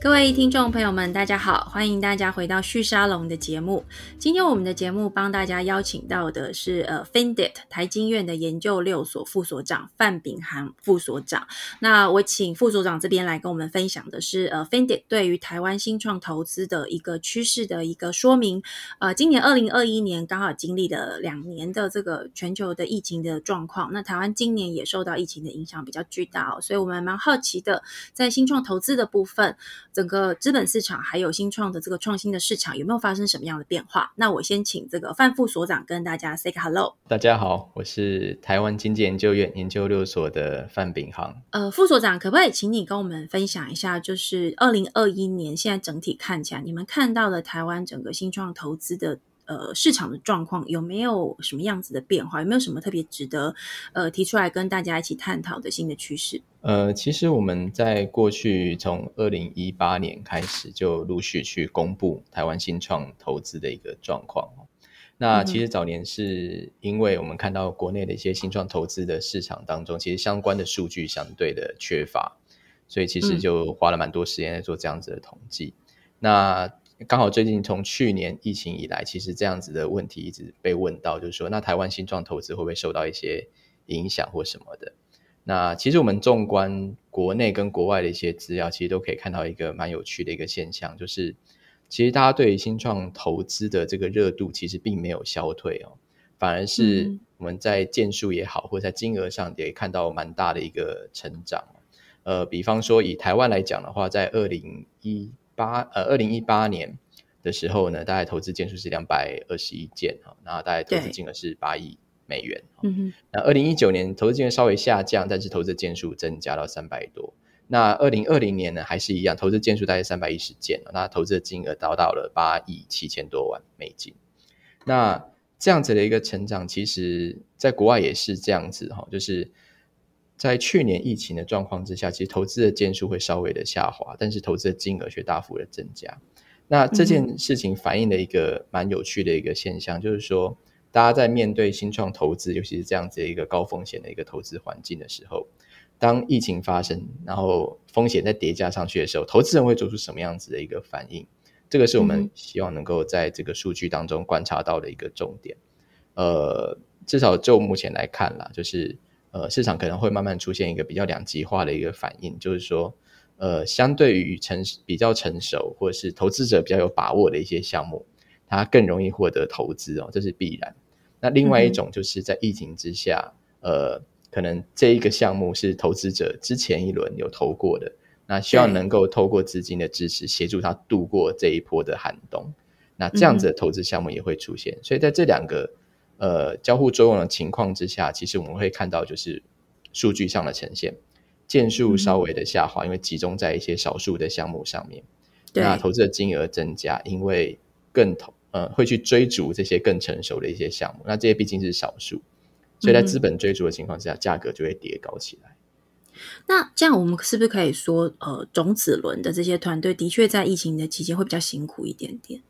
各位听众朋友们，大家好，欢迎大家回到旭沙龙的节目。今天我们的节目帮大家邀请到的是呃 Findit 台经院的研究六所副所长范炳涵副所长。那我请副所长这边来跟我们分享的是呃 Findit 对于台湾新创投资的一个趋势的一个说明。呃，今年二零二一年刚好经历了两年的这个全球的疫情的状况，那台湾今年也受到疫情的影响比较巨大哦，所以我们蛮好奇的，在新创投资的部分。整个资本市场还有新创的这个创新的市场有没有发生什么样的变化？那我先请这个范副所长跟大家 say hello。大家好，我是台湾经济研究院研究六所的范炳航。呃，副所长可不可以请你跟我们分享一下，就是二零二一年现在整体看起来，你们看到了台湾整个新创投资的？呃，市场的状况有没有什么样子的变化？有没有什么特别值得呃提出来跟大家一起探讨的新的趋势？呃，其实我们在过去从二零一八年开始就陆续去公布台湾新创投资的一个状况。那其实早年是因为我们看到国内的一些新创投资的市场当中，其实相关的数据相对的缺乏，所以其实就花了蛮多时间在做这样子的统计。那刚好最近从去年疫情以来，其实这样子的问题一直被问到，就是说，那台湾新创投资会不会受到一些影响或什么的？那其实我们纵观国内跟国外的一些资料，其实都可以看到一个蛮有趣的一个现象，就是其实大家对于新创投资的这个热度其实并没有消退哦，反而是我们在件数也好，或者在金额上也看到蛮大的一个成长。呃，比方说以台湾来讲的话，在二零一八呃，二零一八年的时候呢，大概投资件数是两百二十一件哈，然后大概投资金额是八亿美元。嗯哼。那二零一九年投资金额稍微下降，但是投资件数增加到三百多。那二零二零年呢，还是一样，投资件数大概三百一十件，那投资的金额达到了八亿七千多万美金。那这样子的一个成长，其实在国外也是这样子哈，就是。在去年疫情的状况之下，其实投资的件数会稍微的下滑，但是投资的金额却大幅的增加。那这件事情反映了一个蛮有趣的一个现象，就是说，大家在面对新创投资，尤其是这样子一个高风险的一个投资环境的时候，当疫情发生，然后风险再叠加上去的时候，投资人会做出什么样子的一个反应？这个是我们希望能够在这个数据当中观察到的一个重点。呃，至少就目前来看啦，就是。呃，市场可能会慢慢出现一个比较两极化的一个反应，就是说，呃，相对于成比较成熟或者是投资者比较有把握的一些项目，它更容易获得投资哦，这是必然。那另外一种就是在疫情之下，呃，可能这一个项目是投资者之前一轮有投过的，那希望能够透过资金的支持协助他度过这一波的寒冬，那这样子的投资项目也会出现。所以在这两个。呃，交互作用的情况之下，其实我们会看到就是数据上的呈现，件数稍微的下滑，因为集中在一些少数的项目上面。那投资的金额增加，因为更投呃会去追逐这些更成熟的一些项目。那这些毕竟是少数，所以在资本追逐的情况之下，价格就会叠高起来。那这样我们是不是可以说，呃，种子轮的这些团队的确在疫情的期间会比较辛苦一点点？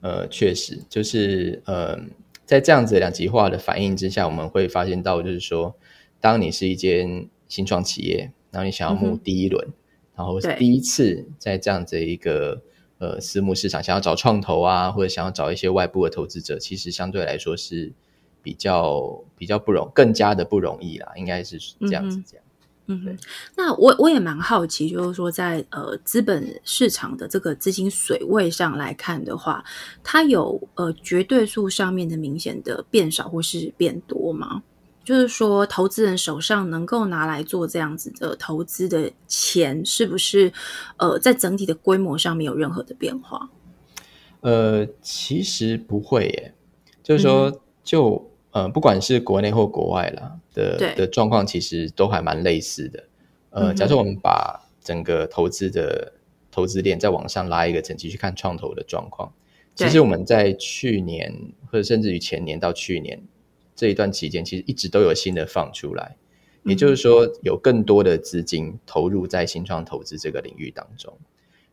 呃，确实，就是呃。在这样子两极化的反应之下，我们会发现到，就是说，当你是一间新创企业，然后你想要募第一轮，然后第一次在这样子一个呃私募市场想要找创投啊，或者想要找一些外部的投资者，其实相对来说是比较比较不容更加的不容易啦，应该是这样子这样。嗯，那我我也蛮好奇，就是说，在呃资本市场的这个资金水位上来看的话，它有呃绝对数上面的明显的变少或是变多吗？就是说，投资人手上能够拿来做这样子的投资的钱，是不是呃在整体的规模上面有任何的变化？呃，其实不会耶，就是说就。呃，不管是国内或国外啦的的状况，其实都还蛮类似的。呃，假设我们把整个投资的投资链再往上拉一个层级去看创投的状况，其实我们在去年或者甚至于前年到去年这一段期间，其实一直都有新的放出来，也就是说有更多的资金投入在新创投资这个领域当中。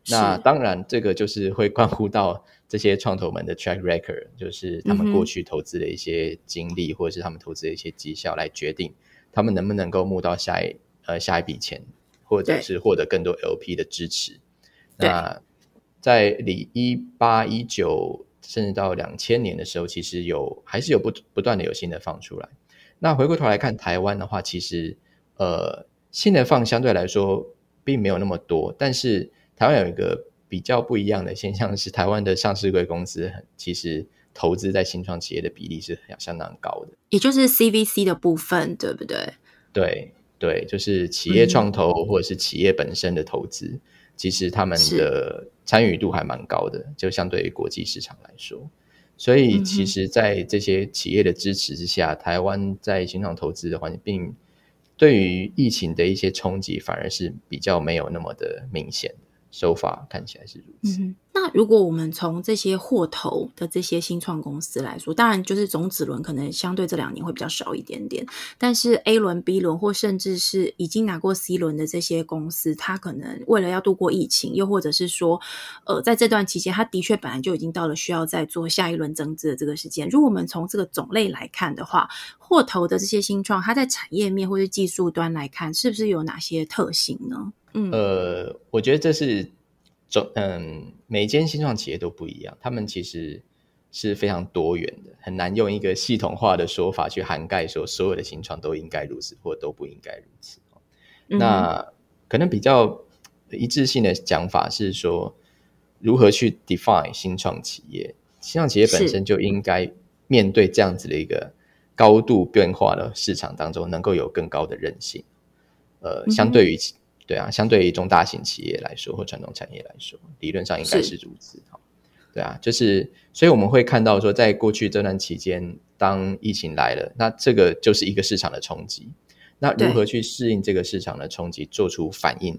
那当然，这个就是会关乎到这些创投们的 track record，就是他们过去投资的一些经历，或者是他们投资的一些绩效，来决定他们能不能够募到下一呃下一笔钱，或者是获得更多 LP 的支持。那在里一八一九甚至到两千年的时候，其实有还是有不不断的有新的放出来。那回过头来看台湾的话，其实呃新的放相对来说并没有那么多，但是台湾有一个。比较不一样的现象是，台湾的上市贵公司其实投资在新创企业的比例是相当高的，也就是 CVC 的部分，对不对？对对，就是企业创投或者是企业本身的投资，其实他们的参与度还蛮高的，就相对于国际市场来说。所以，其实，在这些企业的支持之下，台湾在新创投资的环境，并对于疫情的一些冲击，反而是比较没有那么的明显。手法看起来是如此。嗯那如果我们从这些货头的这些新创公司来说，当然就是种子轮可能相对这两年会比较少一点点，但是 A 轮、B 轮或甚至是已经拿过 C 轮的这些公司，它可能为了要度过疫情，又或者是说，呃，在这段期间，它的确本来就已经到了需要再做下一轮增资的这个时间。如果我们从这个种类来看的话，货头的这些新创，它在产业面或者技术端来看，是不是有哪些特性呢？嗯，呃，我觉得这是总嗯，每间新创企业都不一样，他们其实是非常多元的，很难用一个系统化的说法去涵盖说所有的新创都应该如此或都不应该如此。那可能比较一致性的讲法是说，如何去 define 新创企业？新创企业本身就应该面对这样子的一个高度变化的市场当中，能够有更高的韧性。呃，相对于。对啊，相对于中大型企业来说，或传统产业来说，理论上应该是如此。哈，对啊，就是，所以我们会看到说，在过去这段期间，当疫情来了，那这个就是一个市场的冲击。那如何去适应这个市场的冲击，做出反应？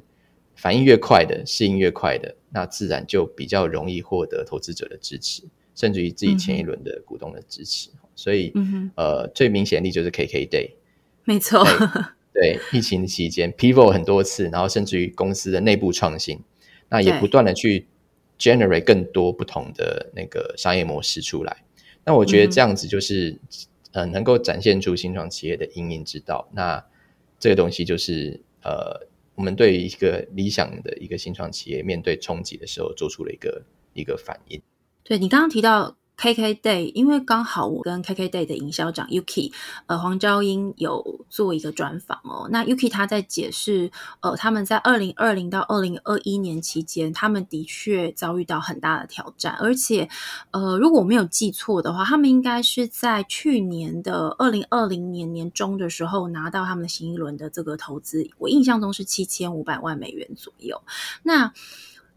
反应越快的，适应越快的，那自然就比较容易获得投资者的支持，甚至于自己前一轮的股东的支持。所以，呃，最明显例就是 KK Day，没错。对疫情期间，pivot 很多次，然后甚至于公司的内部创新，那也不断的去 generate 更多不同的那个商业模式出来。那我觉得这样子就是呃，能够展现出新创企业的营运之道。那这个东西就是呃，我们对于一个理想的一个新创企业面对冲击的时候，做出了一个一个反应。对你刚刚提到。K K Day，因为刚好我跟 K K Day 的营销长 Yuki，呃，黄昭英有做一个专访哦。那 Yuki 他在解释，呃，他们在二零二零到二零二一年期间，他们的确遭遇到很大的挑战，而且，呃，如果我没有记错的话，他们应该是在去年的二零二零年年中的时候拿到他们的新一轮的这个投资，我印象中是七千五百万美元左右。那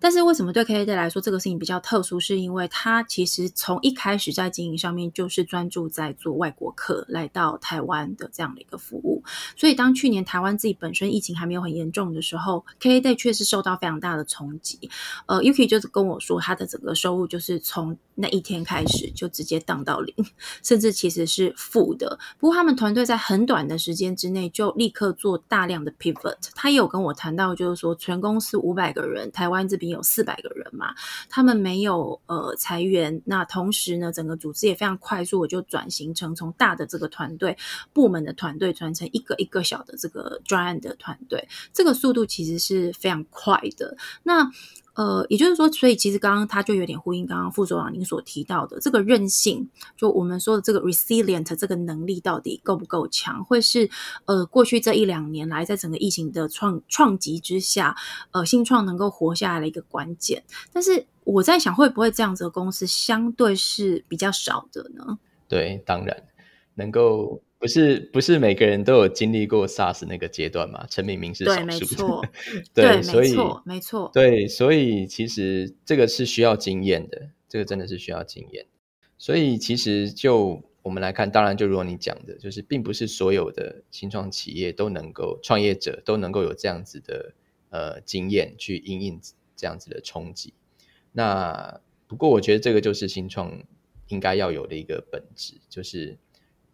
但是为什么对 K K Day 来说这个事情比较特殊？是因为它其实从一开始在经营上面就是专注在做外国客来到台湾的这样的一个服务。所以当去年台湾自己本身疫情还没有很严重的时候，K K Day 确实受到非常大的冲击。呃，Yuki 就是跟我说，他的整个收入就是从那一天开始就直接降到零，甚至其实是负的。不过他们团队在很短的时间之内就立刻做大量的 pivot。他也有跟我谈到，就是说全公司五百个人，台湾这边。有四百个人嘛，他们没有呃裁员，那同时呢，整个组织也非常快速，我就转型成从大的这个团队部门的团队转成一个一个小的这个专案的团队，这个速度其实是非常快的。那呃，也就是说，所以其实刚刚他就有点呼应刚刚副所长您所提到的这个韧性，就我们说的这个 resilient 这个能力到底够不够强，会是呃过去这一两年来在整个疫情的创创击之下，呃新创能够活下来的一个关键。但是我在想，会不会这样子的公司相对是比较少的呢？对，当然能够。不是不是每个人都有经历过 SARS 那个阶段嘛？陈明明是少数，对，没错，对，所以没错，对，所以其实这个是需要经验的，这个真的是需要经验。所以其实就我们来看，当然就如果你讲的，就是并不是所有的新创企业都能够，创业者都能够有这样子的呃经验去应应这样子的冲击。那不过我觉得这个就是新创应该要有的一个本质，就是。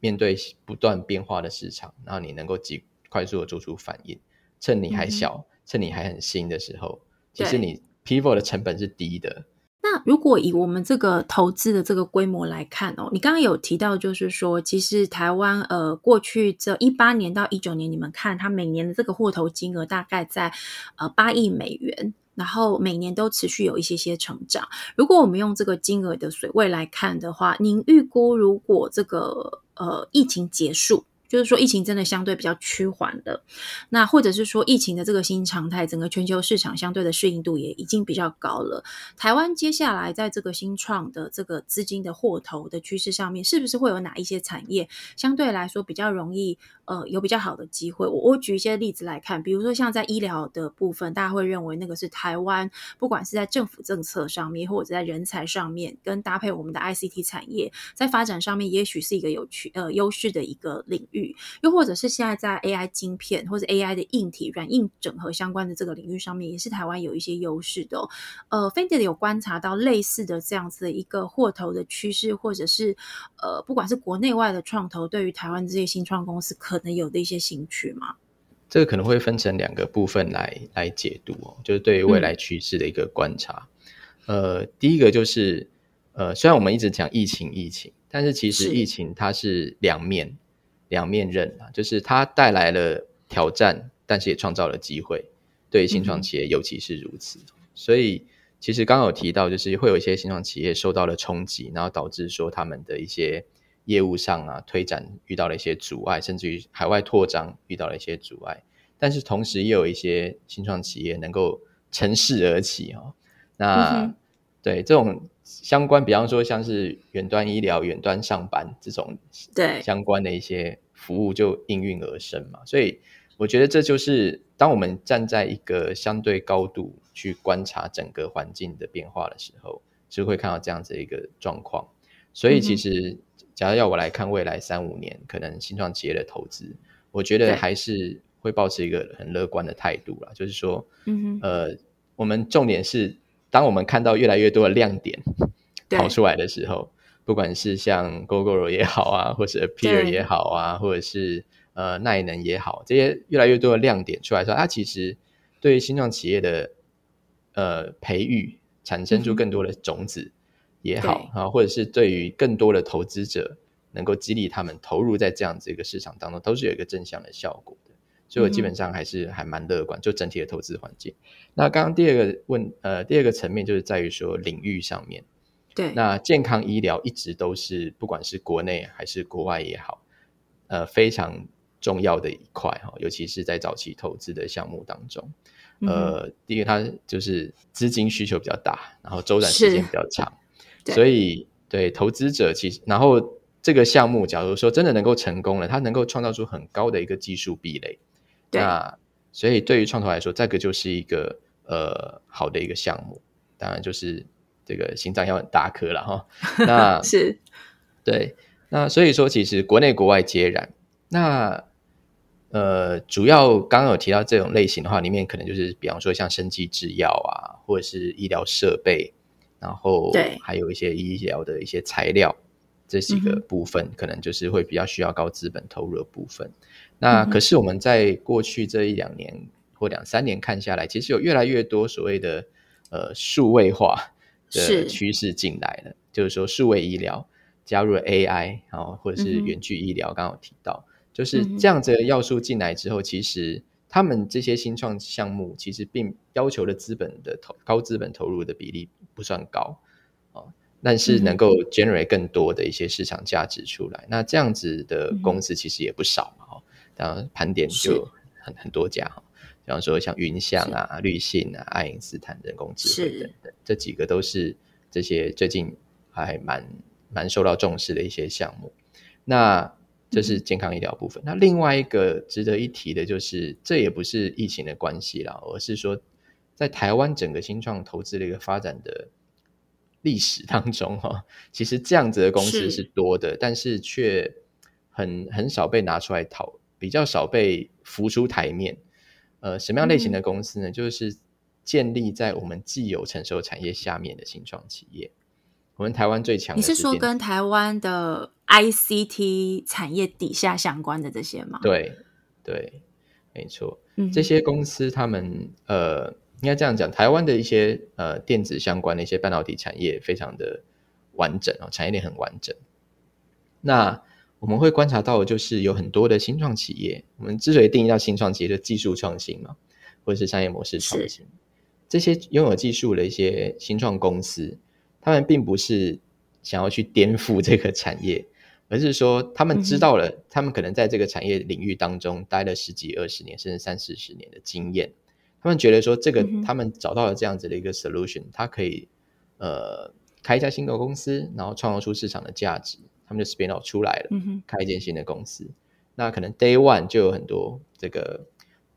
面对不断变化的市场，然后你能够极快速的做出反应，趁你还小，趁你还很新的时候，其实你 pivot 的成本是低的。那那如果以我们这个投资的这个规模来看哦，你刚刚有提到，就是说，其实台湾呃，过去这一八年到一九年，你们看它每年的这个货投金额大概在呃八亿美元，然后每年都持续有一些些成长。如果我们用这个金额的水位来看的话，您预估如果这个呃疫情结束？就是说，疫情真的相对比较趋缓了，那或者是说，疫情的这个新常态，整个全球市场相对的适应度也已经比较高了。台湾接下来在这个新创的这个资金的货头的趋势上面，是不是会有哪一些产业相对来说比较容易？呃，有比较好的机会。我我举一些例子来看，比如说像在医疗的部分，大家会认为那个是台湾，不管是在政府政策上面，或者在人才上面，跟搭配我们的 ICT 产业，在发展上面，也许是一个有趣呃优势的一个领域。又或者是现在在 AI 晶片或者 AI 的硬体软硬整合相关的这个领域上面，也是台湾有一些优势的。呃 f i n d e 有观察到类似的这样子的一个货头的趋势，或者是呃，不管是国内外的创投，对于台湾这些新创公司可。能有的一些兴趣吗？这个可能会分成两个部分来来解读哦，就是对于未来趋势的一个观察。呃，第一个就是呃，虽然我们一直讲疫情疫情，但是其实疫情它是两面两面刃啊，就是它带来了挑战，但是也创造了机会，对新创企业尤其是如此。所以其实刚刚有提到，就是会有一些新创企业受到了冲击，然后导致说他们的一些。业务上啊，推展遇到了一些阻碍，甚至于海外拓张遇到了一些阻碍。但是同时，也有一些新创企业能够乘势而起哦。那对这种相关，比方说像是远端医疗、远端上班这种对相关的一些服务，就应运而生嘛。所以我觉得这就是当我们站在一个相对高度去观察整个环境的变化的时候，就会看到这样子一个状况。所以其实。假如要我来看未来三五年可能新创企业的投资，我觉得还是会保持一个很乐观的态度啦。就是说，嗯呃，我们重点是，当我们看到越来越多的亮点跑出来的时候，不管是像 Google 也好啊，或者 Appear 也好啊，或者是呃耐能也好，这些越来越多的亮点出来说，它其实对新创企业的呃培育产生出更多的种子。也好啊，或者是对于更多的投资者，能够激励他们投入在这样子一个市场当中，都是有一个正向的效果的。所以我基本上还是还蛮乐观，就整体的投资环境。那刚刚第二个问，呃，第二个层面就是在于说领域上面，对，那健康医疗一直都是不管是国内还是国外也好，呃，非常重要的一块哈，尤其是在早期投资的项目当中，呃，第一个它就是资金需求比较大，然后周转时间比较长。所以，对投资者，其实然后这个项目，假如说真的能够成功了，它能够创造出很高的一个技术壁垒。那所以对于创投来说，这个就是一个呃好的一个项目。当然，就是这个心脏要很大颗了哈。那是对。那所以说，其实国内国外皆然。那呃，主要刚刚有提到这种类型的话，里面可能就是比方说像生技制药啊，或者是医疗设备。然后还有一些医疗的一些材料，这几个部分可能就是会比较需要高资本投入的部分。那可是我们在过去这一两年或两三年看下来，其实有越来越多所谓的呃数位化 的趋势进来了，就是说数位医疗加入了 AI，然后或者是远距医疗，刚刚提到，就是这样子的要素进来之后，其实。他们这些新创项目其实并要求的资本的投高资本投入的比例不算高哦，但是能够 generate 更多的一些市场价值出来。那这样子的公司其实也不少嘛哈，当然盘点就很很多家哈，比方说像云象啊、绿信啊、爱因斯坦人工智能等等，这几个都是这些最近还蛮蛮受到重视的一些项目。那这是健康医疗部分。那另外一个值得一提的，就是这也不是疫情的关系啦，而是说在台湾整个新创投资的一个发展的历史当中，哈，其实这样子的公司是多的，但是却很很少被拿出来讨，比较少被浮出台面。呃，什么样类型的公司呢？就是建立在我们既有成熟产业下面的新创企业。我们台湾最强，你是说跟台湾的 ICT 产业底下相关的这些吗？对，对，没错。这些公司他们呃，应该这样讲，台湾的一些呃电子相关的一些半导体产业非常的完整哦，产业链很完整。那我们会观察到，就是有很多的新创企业，我们之所以定义到新创企业，就技术创新嘛，或者是商业模式创新，这些拥有技术的一些新创公司，他们并不是想要去颠覆这个产业，而是说他们知道了，他们可能在这个产业领域当中待了十几二十年，甚至三四十年的经验。他们觉得说，这个他们找到了这样子的一个 solution，他可以呃开一家新的公司，然后创造出市场的价值，他们就 spin out 出来了，开一间新的公司。那可能 day one 就有很多这个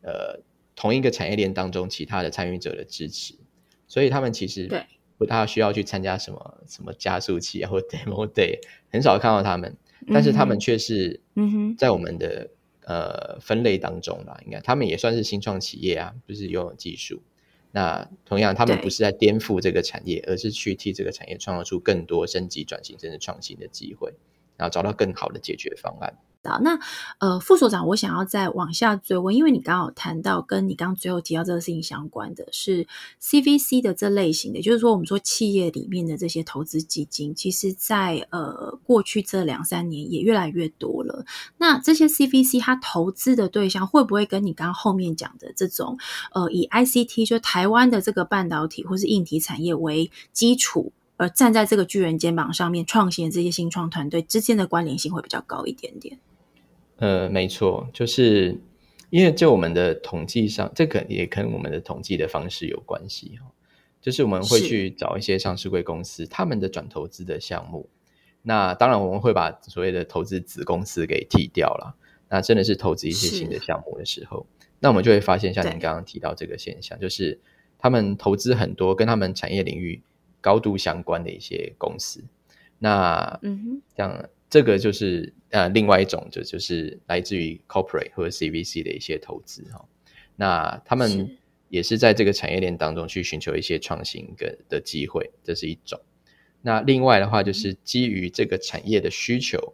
呃同一个产业链当中其他的参与者的支持，所以他们其实不大需要去参加什么什么加速器啊或 demo day，很少看到他们，但是他们却是在我们的。呃，分类当中啦，应该他们也算是新创企业啊，就是拥有技术。那同样，他们不是在颠覆这个产业，而是去替这个产业创造出更多升级、转型甚至创新的机会，然后找到更好的解决方案。那呃，副所长，我想要再往下追问，因为你刚好谈到跟你刚刚最后提到这个事情相关的是 CVC 的这类型的，就是说我们说企业里面的这些投资基金，其实在呃过去这两三年也越来越多了。那这些 CVC 它投资的对象会不会跟你刚刚后面讲的这种呃以 ICT 就台湾的这个半导体或是硬体产业为基础？而站在这个巨人肩膀上面创新的这些新创团队之间的关联性会比较高一点点。呃，没错，就是因为就我们的统计上，这个也跟我们的统计的方式有关系哈。就是我们会去找一些上市贵公司，他们的转投资的项目。那当然，我们会把所谓的投资子公司给剔掉了。那真的是投资一些新的项目的时候，那我们就会发现，像您刚刚提到这个现象，就是他们投资很多跟他们产业领域高度相关的一些公司。那嗯哼，像。这个就是呃，另外一种就就是来自于 corporate 或者 CVC 的一些投资哈。那他们也是在这个产业链当中去寻求一些创新跟的机会，这是一种。那另外的话，就是基于这个产业的需求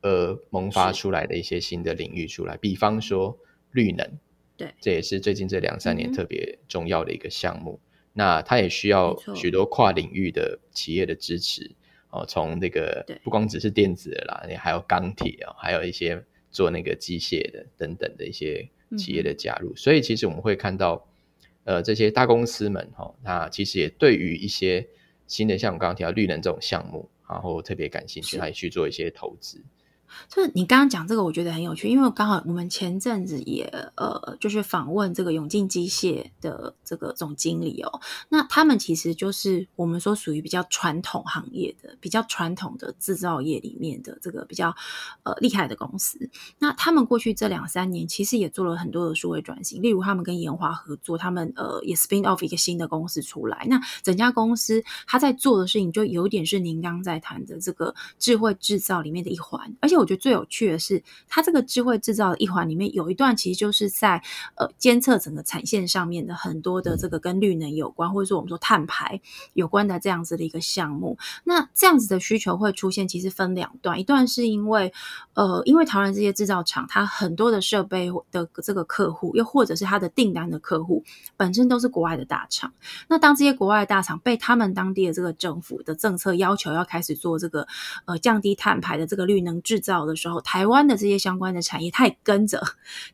而萌发出来的一些新的领域出来，比方说绿能，对，这也是最近这两三年特别重要的一个项目。那它也需要许多跨领域的企业的支持。哦，从那个不光只是电子的啦，你还有钢铁哦，还有一些做那个机械的等等的一些企业的加入，所以其实我们会看到，呃，这些大公司们哈，那其实也对于一些新的像我刚刚提到绿能这种项目，然后特别感兴趣，他也去做一些投资。就是你刚刚讲这个，我觉得很有趣，因为刚好我们前阵子也呃，就是访问这个永进机械的这个总经理哦，那他们其实就是我们说属于比较传统行业的、比较传统的制造业里面的这个比较呃厉害的公司。那他们过去这两三年其实也做了很多的数位转型，例如他们跟研华合作，他们呃也 spin off 一个新的公司出来。那整家公司他在做的事情就有点是您刚在谈的这个智慧制造里面的一环，而且。我觉得最有趣的是，它这个智慧制造的一环里面有一段，其实就是在呃监测整个产线上面的很多的这个跟绿能有关，或者说我们说碳排有关的这样子的一个项目。那这样子的需求会出现，其实分两段，一段是因为呃，因为台湾这些制造厂，它很多的设备的这个客户，又或者是它的订单的客户，本身都是国外的大厂。那当这些国外的大厂被他们当地的这个政府的政策要求要开始做这个呃降低碳排的这个绿能制造。造的时候，台湾的这些相关的产业，它也跟着，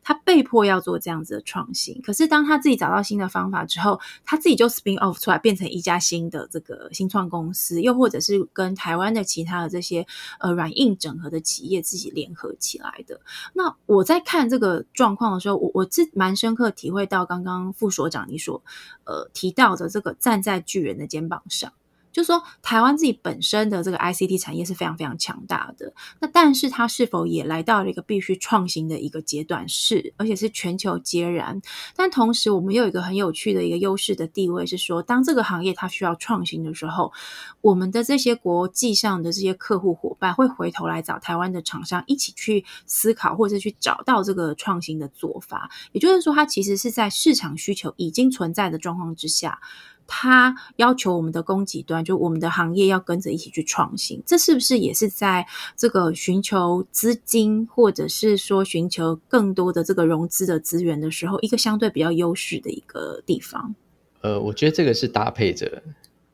它被迫要做这样子的创新。可是，当他自己找到新的方法之后，他自己就 spin off 出来，变成一家新的这个新创公司，又或者是跟台湾的其他的这些呃软硬整合的企业自己联合起来的。那我在看这个状况的时候，我我自蛮深刻体会到刚刚副所长你所呃提到的这个站在巨人的肩膀上。就说台湾自己本身的这个 ICT 产业是非常非常强大的，那但是它是否也来到了一个必须创新的一个阶段？是，而且是全球皆然。但同时，我们又有一个很有趣的一个优势的地位，是说，当这个行业它需要创新的时候，我们的这些国际上的这些客户伙伴会回头来找台湾的厂商一起去思考，或者去找到这个创新的做法。也就是说，它其实是在市场需求已经存在的状况之下。他要求我们的供给端，就我们的行业要跟着一起去创新，这是不是也是在这个寻求资金，或者是说寻求更多的这个融资的资源的时候，一个相对比较优势的一个地方？呃，我觉得这个是搭配着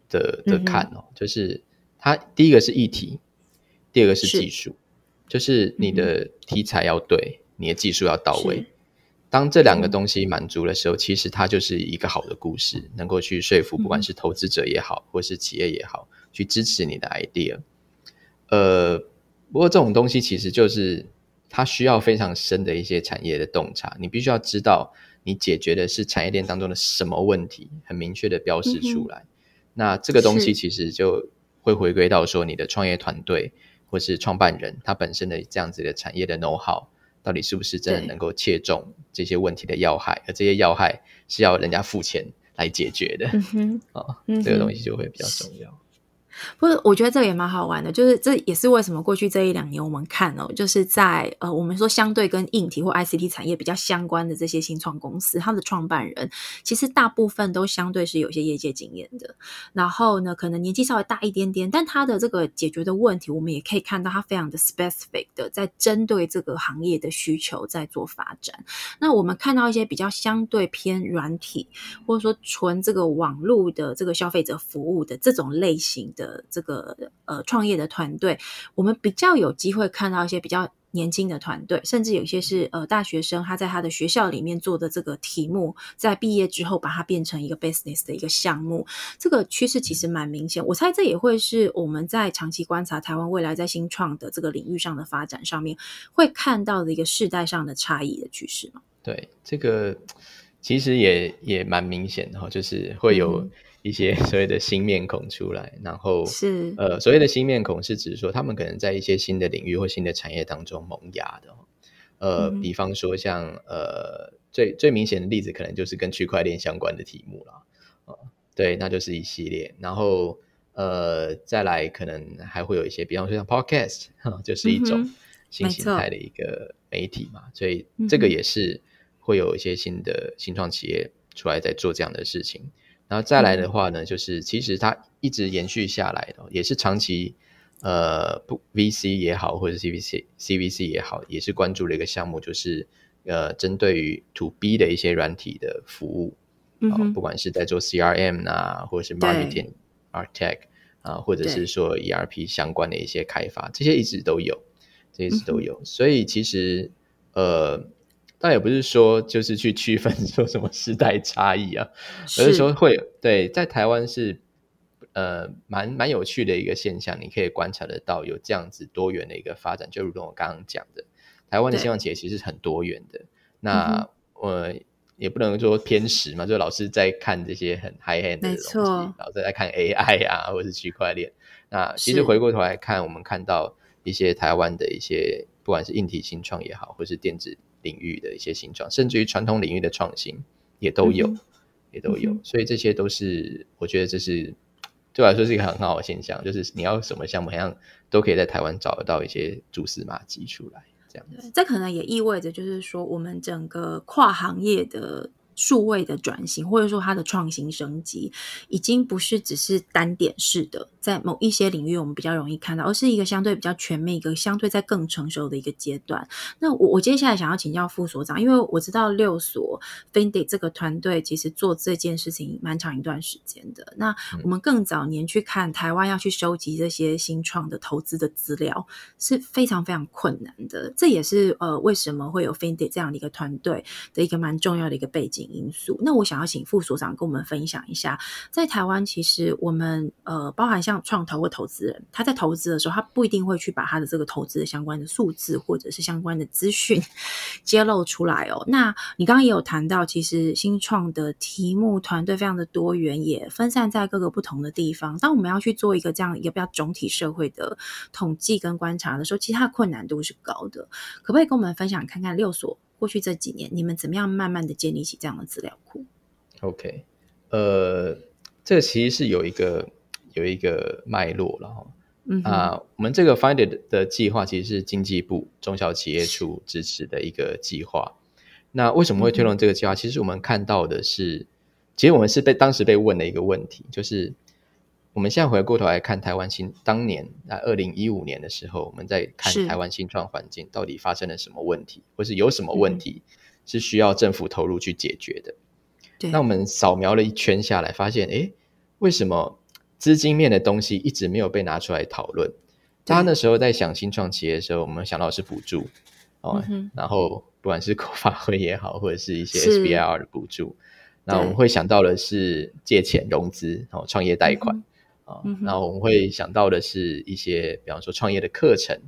的的看哦，就是它第一个是议题，第二个是技术，就是你的题材要对，你的技术要到位。当这两个东西满足的时候，其实它就是一个好的故事，能够去说服不管是投资者也好，或是企业也好，去支持你的 idea。呃，不过这种东西其实就是它需要非常深的一些产业的洞察，你必须要知道你解决的是产业链当中的什么问题，很明确的标示出来。那这个东西其实就会回归到说，你的创业团队或是创办人他本身的这样子的产业的 know how。到底是不是真的能够切中这些问题的要害？而这些要害是要人家付钱来解决的啊，这个东西就会比较重要。不是，我觉得这个也蛮好玩的，就是这也是为什么过去这一两年我们看哦，就是在呃，我们说相对跟硬体或 ICT 产业比较相关的这些新创公司，它的创办人其实大部分都相对是有些业界经验的，然后呢，可能年纪稍微大一点点，但他的这个解决的问题，我们也可以看到他非常的 specific 的在针对这个行业的需求在做发展。那我们看到一些比较相对偏软体，或者说纯这个网络的这个消费者服务的这种类型的。这个呃创业的团队，我们比较有机会看到一些比较年轻的团队，甚至有些是呃大学生，他在他的学校里面做的这个题目，在毕业之后把它变成一个 business 的一个项目，这个趋势其实蛮明显。我猜这也会是我们在长期观察台湾未来在新创的这个领域上的发展上面会看到的一个世代上的差异的趋势嘛？对，这个其实也也蛮明显的哈，就是会有。一些 所谓的新面孔出来，然后是呃，所谓的新面孔是指说他们可能在一些新的领域或新的产业当中萌芽的，呃，比方说像呃最最明显的例子，可能就是跟区块链相关的题目了，呃，对，那就是一系列，然后呃再来可能还会有一些，比方说像 Podcast，就是一种新形态的一个媒体嘛，所以这个也是会有一些新的新创企业出来在做这样的事情。然后再来的话呢，就是其实它一直延续下来的，也是长期呃不 VC 也好，或者 CVC CVC 也好，也是关注了一个项目，就是呃针对于 To B 的一些软体的服务，嗯不管是在做 CRM 啊，或者是 Marketing、Artech 啊，或者是说 ERP 相关的一些开发，这些一直都有，这些一直都有，所以其实呃。但也不是说就是去区分说什么时代差异啊，而是说会对在台湾是呃蛮蛮有趣的一个现象，你可以观察得到有这样子多元的一个发展，就如同我刚刚讲的，台湾的新创企业其实是很多元的。那我也不能说偏食嘛，就老是在看这些很 high end 的东西，然后再来看 AI 啊，或者是区块链。那其实回过头来看，我们看到一些台湾的一些不管是硬体新创也好，或是电子。领域的一些形状，甚至于传统领域的创新也都有，也都有，所以这些都是我觉得这是对我来说是一个很好的现象，就是你要什么项目，好像都可以在台湾找得到一些蛛丝马迹出来，这样子。这可能也意味着，就是说我们整个跨行业的。数位的转型，或者说它的创新升级，已经不是只是单点式的，在某一些领域我们比较容易看到，而是一个相对比较全面、一个相对在更成熟的一个阶段。那我我接下来想要请教副所长，因为我知道六所 Findy 这个团队其实做这件事情蛮长一段时间的。那我们更早年去看台湾要去收集这些新创的投资的资料是非常非常困难的，这也是呃为什么会有 Findy 这样的一个团队的一个蛮重要的一个背景。因素，那我想要请副所长跟我们分享一下，在台湾其实我们呃，包含像创投或投资人，他在投资的时候，他不一定会去把他的这个投资的相关的数字或者是相关的资讯 揭露出来哦。那你刚刚也有谈到，其实新创的题目团队非常的多元，也分散在各个不同的地方。当我们要去做一个这样一个比较总体社会的统计跟观察的时候，其实它的困难度是高的。可不可以跟我们分享看看六所？过去这几年，你们怎么样慢慢的建立起这样的资料库？OK，呃，这个其实是有一个有一个脉络了哈。嗯啊，我们这个 Find It 的计划其实是经济部中小企业处支持的一个计划。那为什么会推动这个计划？其实我们看到的是，其实我们是被当时被问的一个问题，就是。我们现在回过头来看台湾新当年在二零一五年的时候，我们在看台湾新创环境到底发生了什么问题，或是有什么问题是需要政府投入去解决的。对，那我们扫描了一圈下来，发现，哎，为什么资金面的东西一直没有被拿出来讨论？大家那时候在想新创企业的时候，我们想到是补助哦，然后不管是 口发会也好，或者是一些 SBR 的补助，那我们会想到的是借钱融资哦，创业贷款啊，然后我们会想到的是一些，比方说创业的课程，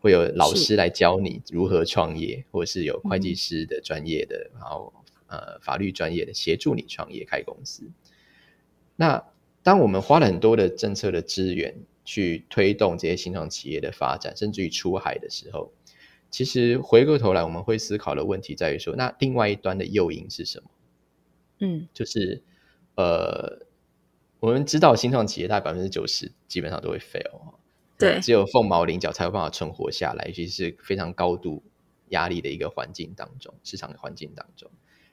会有老师来教你如何创业，或者是有会计师的专业的，然后呃法律专业的协助你创业开公司。那当我们花了很多的政策的资源。去推动这些新创企业的发展，甚至于出海的时候，其实回过头来，我们会思考的问题在于说，那另外一端的诱因是什么？嗯，就是呃，我们知道新创企业大概百分之九十基本上都会 fail，对，只有凤毛麟角才有办法存活下来，尤其是非常高度压力的一个环境当中，市场的环境当中。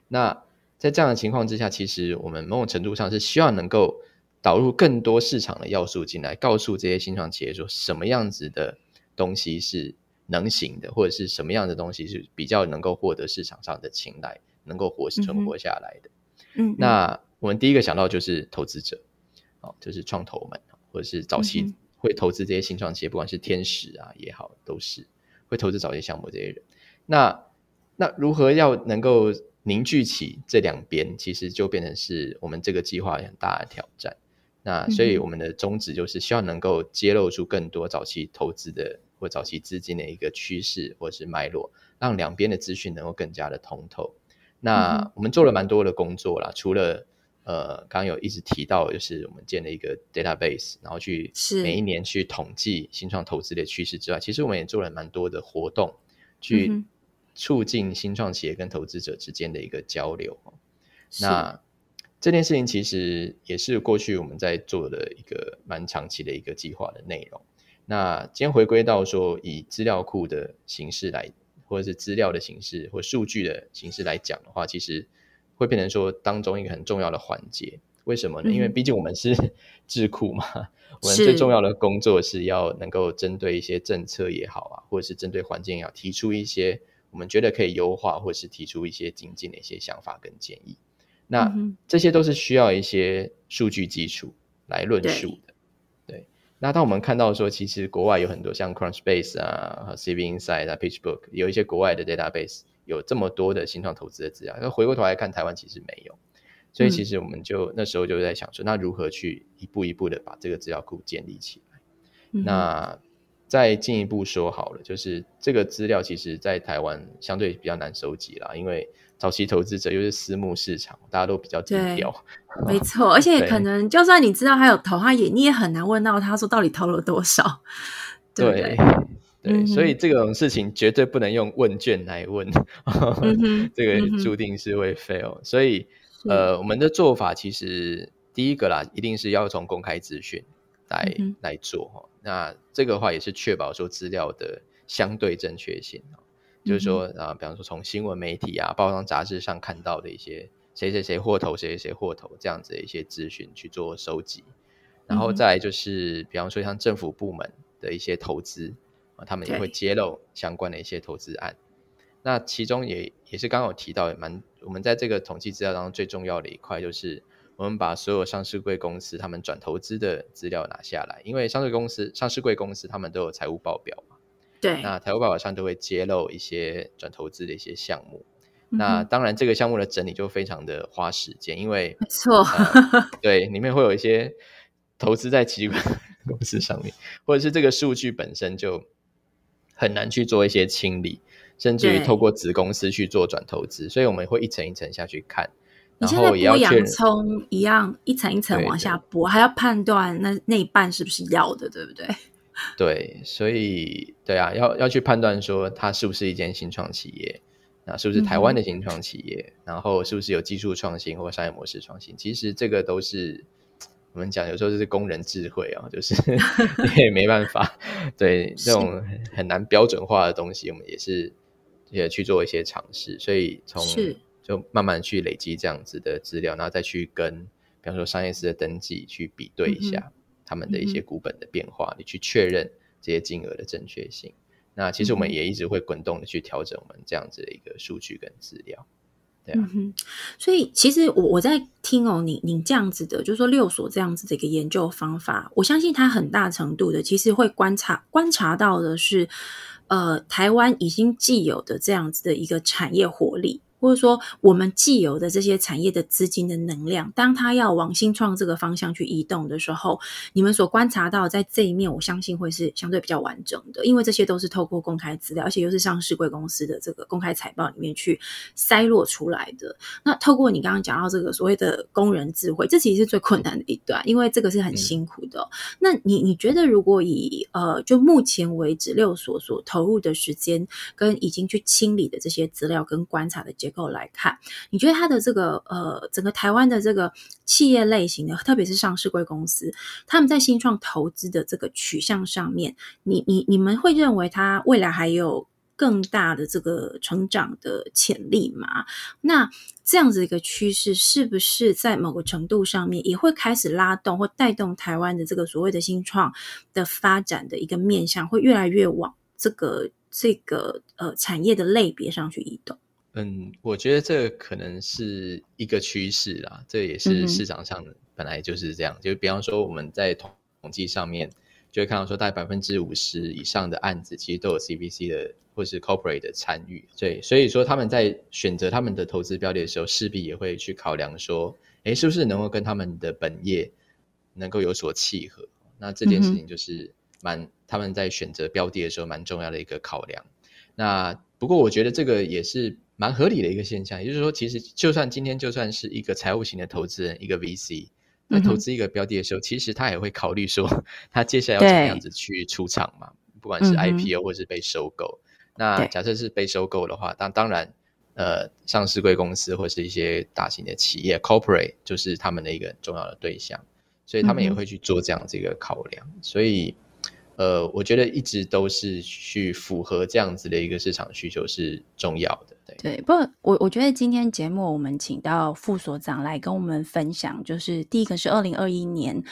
那在这样的情况之下，其实我们某种程度上是希望能够。导入更多市场的要素进来，告诉这些新创企业说，什么样子的东西是能行的，或者是什么样的东西是比较能够获得市场上的青睐，能够活存活下来的。嗯，那我们第一个想到就是投资者，哦，就是创投们，或者是早期会投资这些新创企业，不管是天使啊也好，都是会投资早期项目这些人。那那如何要能够凝聚起这两边，其实就变成是我们这个计划很大的挑战。那所以我们的宗旨就是希望能够揭露出更多早期投资的或早期资金的一个趋势或是脉络，让两边的资讯能够更加的通透。那我们做了蛮多的工作啦，除了呃刚刚有一直提到，就是我们建了一个 database，然后去每一年去统计新创投资的趋势之外，其实我们也做了蛮多的活动，去促进新创企业跟投资者之间的一个交流。那这件事情其实也是过去我们在做的一个蛮长期的一个计划的内容。那今天回归到说，以资料库的形式来，或者是资料的形式或数据的形式来讲的话，其实会变成说当中一个很重要的环节。为什么呢？因为毕竟我们是 智库嘛，我们最重要的工作是要能够针对一些政策也好啊，或者是针对环境也好，提出一些我们觉得可以优化，或是提出一些精进的一些想法跟建议。那这些都是需要一些数据基础来论述的，对。那当我们看到说，其实国外有很多像 Crunchbase 啊、和 CV Insight 啊、PitchBook，有一些国外的 database 有这么多的新创投资的资料，那回过头来看，台湾其实没有。所以其实我们就那时候就在想说，那如何去一步一步的把这个资料库建立起来？那再进一步说好了，就是这个资料其实在台湾相对比较难收集啦，因为。早期投资者又是私募市场，大家都比较低调，没错。而且可 能就算你知道他有投，他也你也很难问到他说到底投了多少。对对，所以这种事情绝对不能用问卷来问，这个注定是会 fail。所以呃，我们的做法其实第一个啦，一定是要从公开资讯来来做哈。那这个话也是确保说资料的相对正确性。就是说啊，比方说从新闻媒体啊、报章杂志上看到的一些谁谁谁获投、谁谁谁获投这样子的一些资讯去做收集，然后再就是，比方说像政府部门的一些投资啊，他们也会揭露相关的一些投资案。那其中也也是刚刚有提到，蛮我们在这个统计资料当中最重要的一块，就是我们把所有上市贵公司他们转投资的资料拿下来，因为上市公司、上市贵公司他们都有财务报表嘛。对，那财务报表上都会揭露一些转投资的一些项目。那当然，这个项目的整理就非常的花时间，因为没错，对，里面会有一些投资在奇怪公司上面，或者是这个数据本身就很难去做一些清理，甚至于透过子公司去做转投资，所以我们会一层一层下去看。你现在剥洋葱一样，一层一层往下剥，还要判断那那一半是不是要的，对不对？对，所以对啊，要要去判断说它是不是一间新创企业，那是不是台湾的新创企业，然后是不是有技术创新或商业模式创新？其实这个都是我们讲，有时候就是工人智慧啊，就是 也没办法。对这种很难标准化的东西，我们也是也去做一些尝试。所以从就慢慢去累积这样子的资料，然后再去跟比方说商业司的登记去比对一下。他们的一些股本的变化，你去确认这些金额的正确性。那其实我们也一直会滚动的去调整我们这样子的一个数据跟资料。对啊。所以其实我我在听哦，你你这样子的，就是说六所这样子的一个研究方法，我相信它很大程度的其实会观察观察到的是，呃，台湾已经既有的这样子的一个产业活力。或者说，我们既有的这些产业的资金的能量，当它要往新创这个方向去移动的时候，你们所观察到在这一面，我相信会是相对比较完整的，因为这些都是透过公开资料，而且又是上市贵公司的这个公开财报里面去筛落出来的。那透过你刚刚讲到这个所谓的工人智慧，这其实是最困难的一段，因为这个是很辛苦的。那你你觉得，如果以呃，就目前为止六所所投入的时间，跟已经去清理的这些资料跟观察的结构来看，你觉得它的这个呃，整个台湾的这个企业类型的，特别是上市贵公司，他们在新创投资的这个取向上面，你你你们会认为它未来还有更大的这个成长的潜力吗？那这样子一个趋势，是不是在某个程度上面也会开始拉动或带动台湾的这个所谓的新创的发展的一个面向，会越来越往这个这个呃产业的类别上去移动？嗯，我觉得这可能是一个趋势啦，这也是市场上本来就是这样。就比方说，我们在统统计上面就会看到说，大概百分之五十以上的案子其实都有 CVC 的或是 Corporate 的参与。对，所以说他们在选择他们的投资标的的时候，势必也会去考量说，哎，是不是能够跟他们的本业能够有所契合？那这件事情就是蛮他们在选择标的的时候蛮重要的一个考量。那不过我觉得这个也是。蛮合理的一个现象，也就是说，其实就算今天就算是一个财务型的投资人，一个 VC 在投资一个标的的时候，其实他也会考虑说，他接下来要怎么样子去出场嘛？不管是 IPO 或是被收购。那假设是被收购的话，当当然，呃，上市贵公司或是一些大型的企业 Corporate 就是他们的一个重要的对象，所以他们也会去做这样子一个考量。所以，呃，我觉得一直都是去符合这样子的一个市场需求是重要的。对，不过，我我觉得今天节目我们请到副所长来跟我们分享，就是第一个是二零二一年，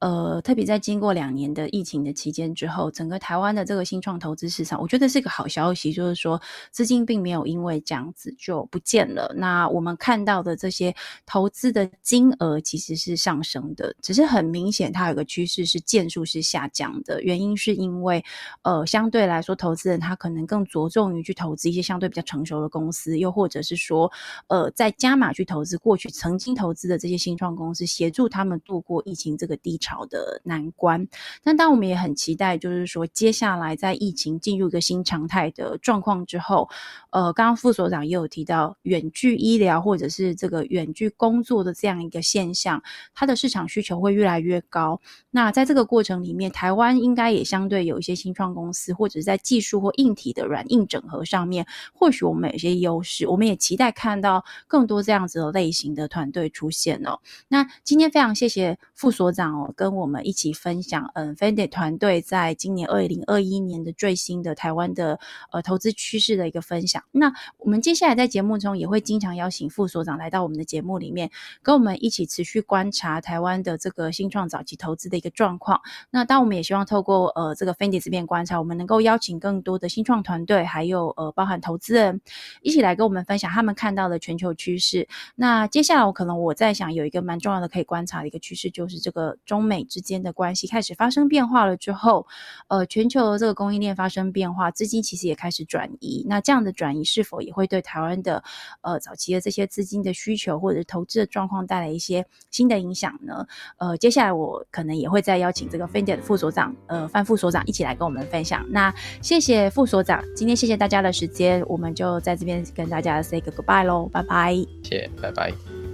呃，特别在经过两年的疫情的期间之后，整个台湾的这个新创投资市场，我觉得是个好消息，就是说资金并没有因为这样子就不见了。那我们看到的这些投资的金额其实是上升的，只是很明显它有个趋势是件数是下降的，原因是因为呃，相对来说投资人他可能更着重于去投资一些相对比较成熟的公司。公司又或者是说，呃，在加码去投资过去曾经投资的这些新创公司，协助他们度过疫情这个低潮的难关。但当我们也很期待，就是说接下来在疫情进入一个新常态的状况之后，呃，刚刚副所长也有提到，远距医疗或者是这个远距工作的这样一个现象，它的市场需求会越来越高。那在这个过程里面，台湾应该也相对有一些新创公司，或者是在技术或硬体的软硬整合上面，或许我们有些。优势，我们也期待看到更多这样子的类型的团队出现哦。那今天非常谢谢副所长哦，跟我们一起分享，嗯 f e n d i 团队在今年二零二一年的最新的台湾的呃投资趋势的一个分享。那我们接下来在节目中也会经常邀请副所长来到我们的节目里面，跟我们一起持续观察台湾的这个新创早期投资的一个状况。那当我们也希望透过呃这个 f e n d i 这边观察，我们能够邀请更多的新创团队，还有呃包含投资人。一起来跟我们分享他们看到的全球趋势。那接下来我可能我在想有一个蛮重要的可以观察的一个趋势，就是这个中美之间的关系开始发生变化了之后，呃，全球的这个供应链发生变化，资金其实也开始转移。那这样的转移是否也会对台湾的呃早期的这些资金的需求或者是投资的状况带来一些新的影响呢？呃，接下来我可能也会再邀请这个 f e n d 的副所长呃范副所长一起来跟我们分享。那谢谢副所长，今天谢谢大家的时间，我们就在这跟大家 say 个 goodbye 喽，拜拜，谢谢，拜拜。